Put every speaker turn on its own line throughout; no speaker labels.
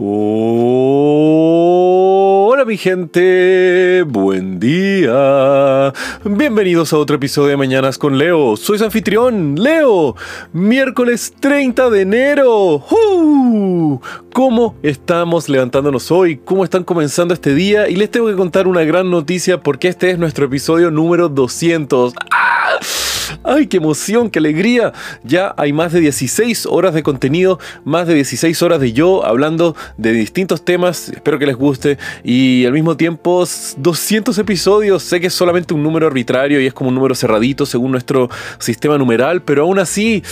Hola mi gente, buen día. Bienvenidos a otro episodio de Mañanas con Leo. Soy anfitrión, Leo. Miércoles 30 de enero. ¿Cómo estamos levantándonos hoy? ¿Cómo están comenzando este día? Y les tengo que contar una gran noticia porque este es nuestro episodio número 200. ¡Ah! ¡Ay, qué emoción, qué alegría! Ya hay más de 16 horas de contenido, más de 16 horas de yo hablando de distintos temas, espero que les guste, y al mismo tiempo 200 episodios, sé que es solamente un número arbitrario y es como un número cerradito según nuestro sistema numeral, pero aún así,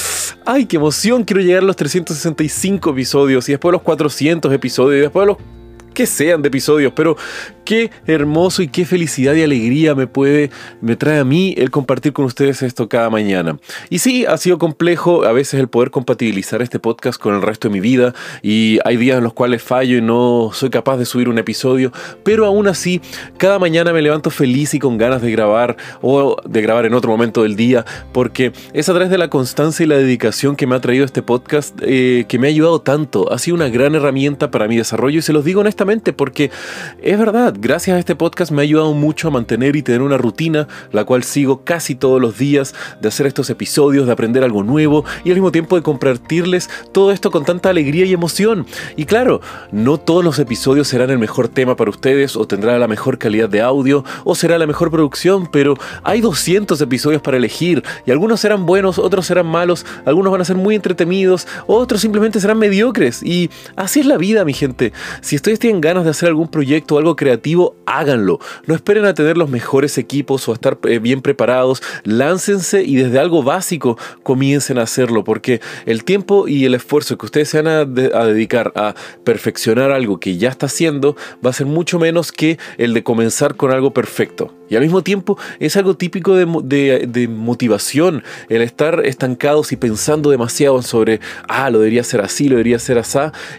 ¡ay, qué emoción! Quiero llegar a los 365 episodios y después los 400 episodios y después a los que sean de episodios, pero qué hermoso y qué felicidad y alegría me puede, me trae a mí el compartir con ustedes esto cada mañana. Y sí, ha sido complejo a veces el poder compatibilizar este podcast con el resto de mi vida y hay días en los cuales fallo y no soy capaz de subir un episodio, pero aún así, cada mañana me levanto feliz y con ganas de grabar o de grabar en otro momento del día, porque es a través de la constancia y la dedicación que me ha traído este podcast eh, que me ha ayudado tanto. Ha sido una gran herramienta para mi desarrollo y se los digo honestamente porque es verdad, gracias a este podcast me ha ayudado mucho a mantener y tener una rutina, la cual sigo casi todos los días, de hacer estos episodios, de aprender algo nuevo y al mismo tiempo de compartirles todo esto con tanta alegría y emoción. Y claro, no todos los episodios serán el mejor tema para ustedes o tendrá la mejor calidad de audio o será la mejor producción, pero hay 200 episodios para elegir y algunos serán buenos, otros serán malos, algunos van a ser muy entretenidos, otros simplemente serán mediocres y así es la vida, mi gente. Si estoy ganas de hacer algún proyecto o algo creativo, háganlo. No esperen a tener los mejores equipos o a estar eh, bien preparados. Láncense y desde algo básico comiencen a hacerlo, porque el tiempo y el esfuerzo que ustedes se van a, dedicar a perfeccionar algo que ya está haciendo va a ser mucho menos que el de comenzar con algo perfecto. Y al mismo tiempo es algo típico de, motivación, el estar estancados y pensando demasiado sobre, ah, lo debería ser así, lo debería ser así,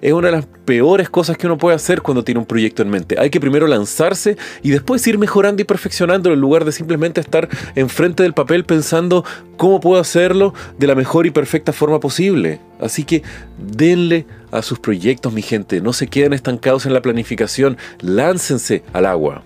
es una de las peores cosas que uno puede hacer cuando tiene un proyecto en mente. Hay que primero lanzarse y después ir mejorando y perfeccionando en lugar de simplemente estar enfrente del papel pensando cómo puedo hacerlo de la mejor y perfecta forma posible. Así que denle a sus proyectos, mi gente, no se queden estancados en la planificación, láncense al agua.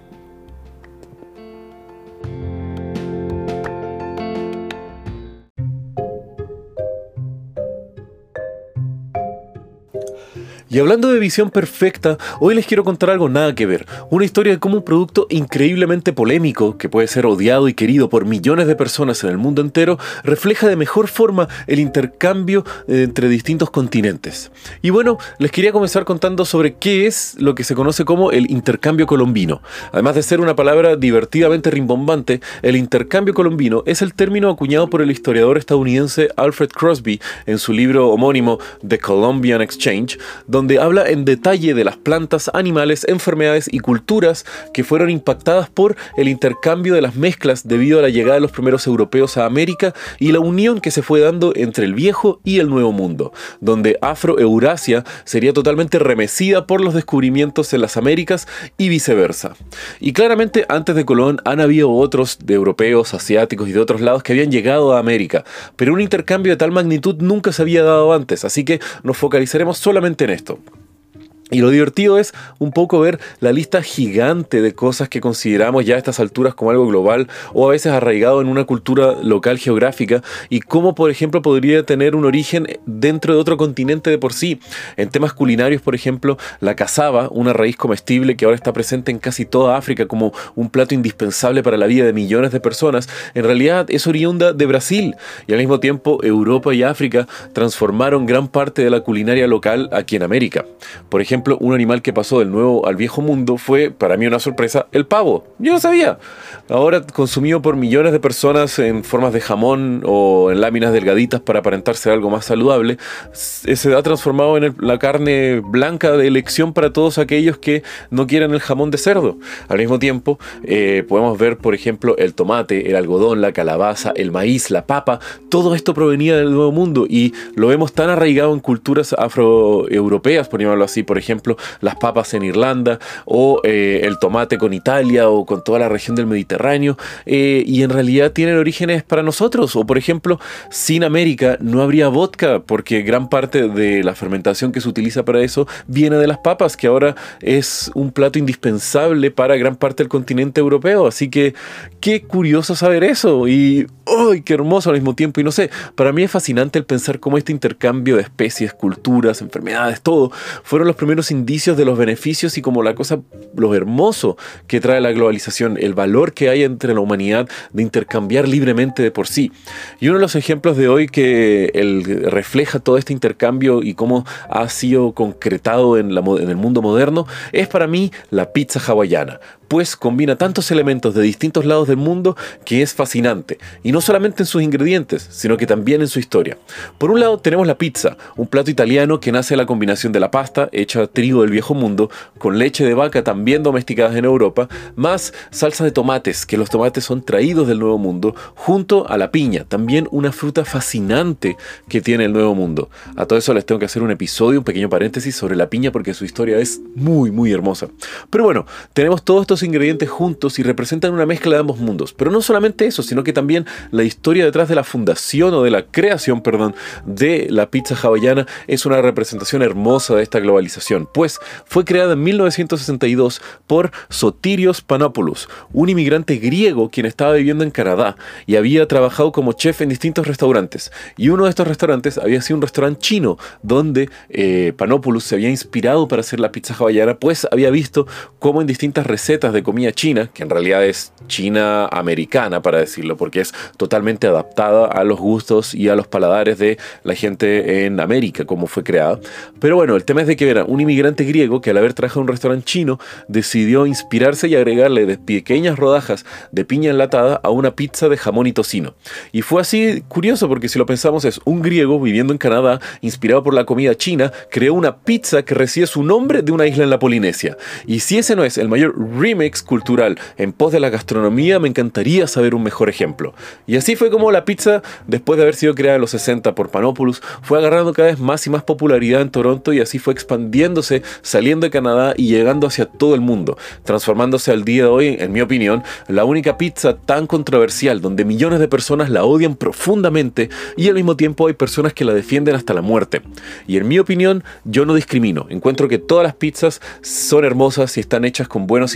Y hablando de visión perfecta, hoy les quiero contar algo nada que ver. Una historia de cómo un producto increíblemente polémico, que puede ser odiado y querido por millones de personas en el mundo entero, refleja de mejor forma el intercambio eh, entre distintos continentes. Y bueno, les quería comenzar contando sobre qué es lo que se conoce como el intercambio colombino. Además de ser una palabra divertidamente rimbombante, el intercambio colombino es el término acuñado por el historiador estadounidense Alfred Crosby en su libro homónimo The Colombian Exchange, donde donde habla en detalle de las plantas, animales, enfermedades y culturas que fueron impactadas por el intercambio de las mezclas debido a la llegada de los primeros europeos a América y la unión que se fue dando entre el viejo y el nuevo mundo, donde Afro-Eurasia sería totalmente remecida por los descubrimientos en las Américas y viceversa. Y claramente antes de Colón han habido otros de europeos, asiáticos y de otros lados que habían llegado a América, pero un intercambio de tal magnitud nunca se había dado antes, así que nos focalizaremos solamente en esto pronto. Y lo divertido es un poco ver la lista gigante de cosas que consideramos ya a estas alturas como algo global o a veces arraigado en una cultura local geográfica y cómo, por ejemplo, podría tener un origen dentro de otro continente de por sí. En temas culinarios, por ejemplo, la cazaba, una raíz comestible que ahora está presente en casi toda África como un plato indispensable para la vida de millones de personas, en realidad es oriunda de Brasil y al mismo tiempo Europa y África transformaron gran parte de la culinaria local aquí en América. Por ejemplo, un animal que pasó del nuevo al viejo mundo fue, para mí una sorpresa, el pavo. Yo no sabía. Ahora consumido por millones de personas en formas de jamón o en láminas delgaditas para aparentarse algo más saludable, se ha transformado en la carne blanca de elección para todos aquellos que no quieren el jamón de cerdo. Al mismo tiempo, eh, podemos ver, por ejemplo, el tomate, el algodón, la calabaza, el maíz, la papa, todo esto provenía del nuevo mundo y lo vemos tan arraigado en culturas afroeuropeas, por llamarlo así, por ejemplo, las papas en Irlanda o eh, el tomate con Italia o con toda la región del Mediterráneo eh, y en realidad tienen orígenes para nosotros. O por ejemplo, sin América no habría vodka porque gran parte de la fermentación que se utiliza para eso viene de las papas, que ahora es un plato indispensable para gran parte del continente europeo. Así que qué curioso saber eso y ¡ay, qué hermoso al mismo tiempo! Y no sé, para mí es fascinante el pensar cómo este intercambio de especies, culturas, enfermedades, todo, fueron los primeros indicios de los beneficios y como la cosa, lo hermoso que trae la globalización, el valor que hay entre la humanidad de intercambiar libremente de por sí. Y uno de los ejemplos de hoy que refleja todo este intercambio y cómo ha sido concretado en el mundo moderno es para mí la pizza hawaiana pues combina tantos elementos de distintos lados del mundo que es fascinante, y no solamente en sus ingredientes, sino que también en su historia. Por un lado tenemos la pizza, un plato italiano que nace de la combinación de la pasta, hecha trigo del viejo mundo, con leche de vaca también domesticadas en Europa, más salsa de tomates, que los tomates son traídos del Nuevo Mundo, junto a la piña, también una fruta fascinante que tiene el Nuevo Mundo. A todo eso les tengo que hacer un episodio, un pequeño paréntesis sobre la piña porque su historia es muy, muy hermosa. Pero bueno, tenemos todos estos ingredientes juntos y representan una mezcla de ambos mundos. Pero no solamente eso, sino que también la historia detrás de la fundación o de la creación, perdón, de la pizza hawaiana es una representación hermosa de esta globalización, pues fue creada en 1962 por Sotirios Panopoulos, un inmigrante griego quien estaba viviendo en Canadá y había trabajado como chef en distintos restaurantes. Y uno de estos restaurantes había sido un restaurante chino donde eh, Panopoulos se había inspirado para hacer la pizza hawaiana, pues había visto cómo en distintas recetas de comida china, que en realidad es china americana para decirlo, porque es totalmente adaptada a los gustos y a los paladares de la gente en América, como fue creada. Pero bueno, el tema es de que era un inmigrante griego que al haber trabajado en un restaurante chino decidió inspirarse y agregarle de pequeñas rodajas de piña enlatada a una pizza de jamón y tocino. Y fue así curioso porque si lo pensamos es un griego viviendo en Canadá, inspirado por la comida china, creó una pizza que recibe su nombre de una isla en la Polinesia. Y si ese no es el mayor remake cultural en pos de la gastronomía, me encantaría saber un mejor ejemplo. Y así fue como la pizza, después de haber sido creada en los 60 por Panopoulos, fue agarrando cada vez más y más popularidad en Toronto y así fue expandiéndose, saliendo de Canadá y llegando hacia todo el mundo, transformándose al día de hoy, en mi opinión, la única pizza tan controversial donde millones de personas la odian profundamente y al mismo tiempo hay personas que la defienden hasta la muerte. Y en mi opinión, yo no discrimino, encuentro que todas las pizzas son hermosas y están hechas con buenos